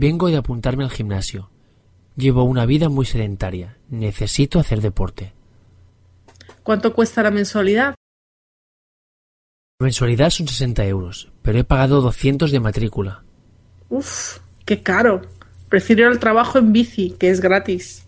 Vengo de apuntarme al gimnasio. Llevo una vida muy sedentaria. Necesito hacer deporte. ¿Cuánto cuesta la mensualidad? La mensualidad son 60 euros, pero he pagado 200 de matrícula. Uf, qué caro. Prefiero el trabajo en bici, que es gratis.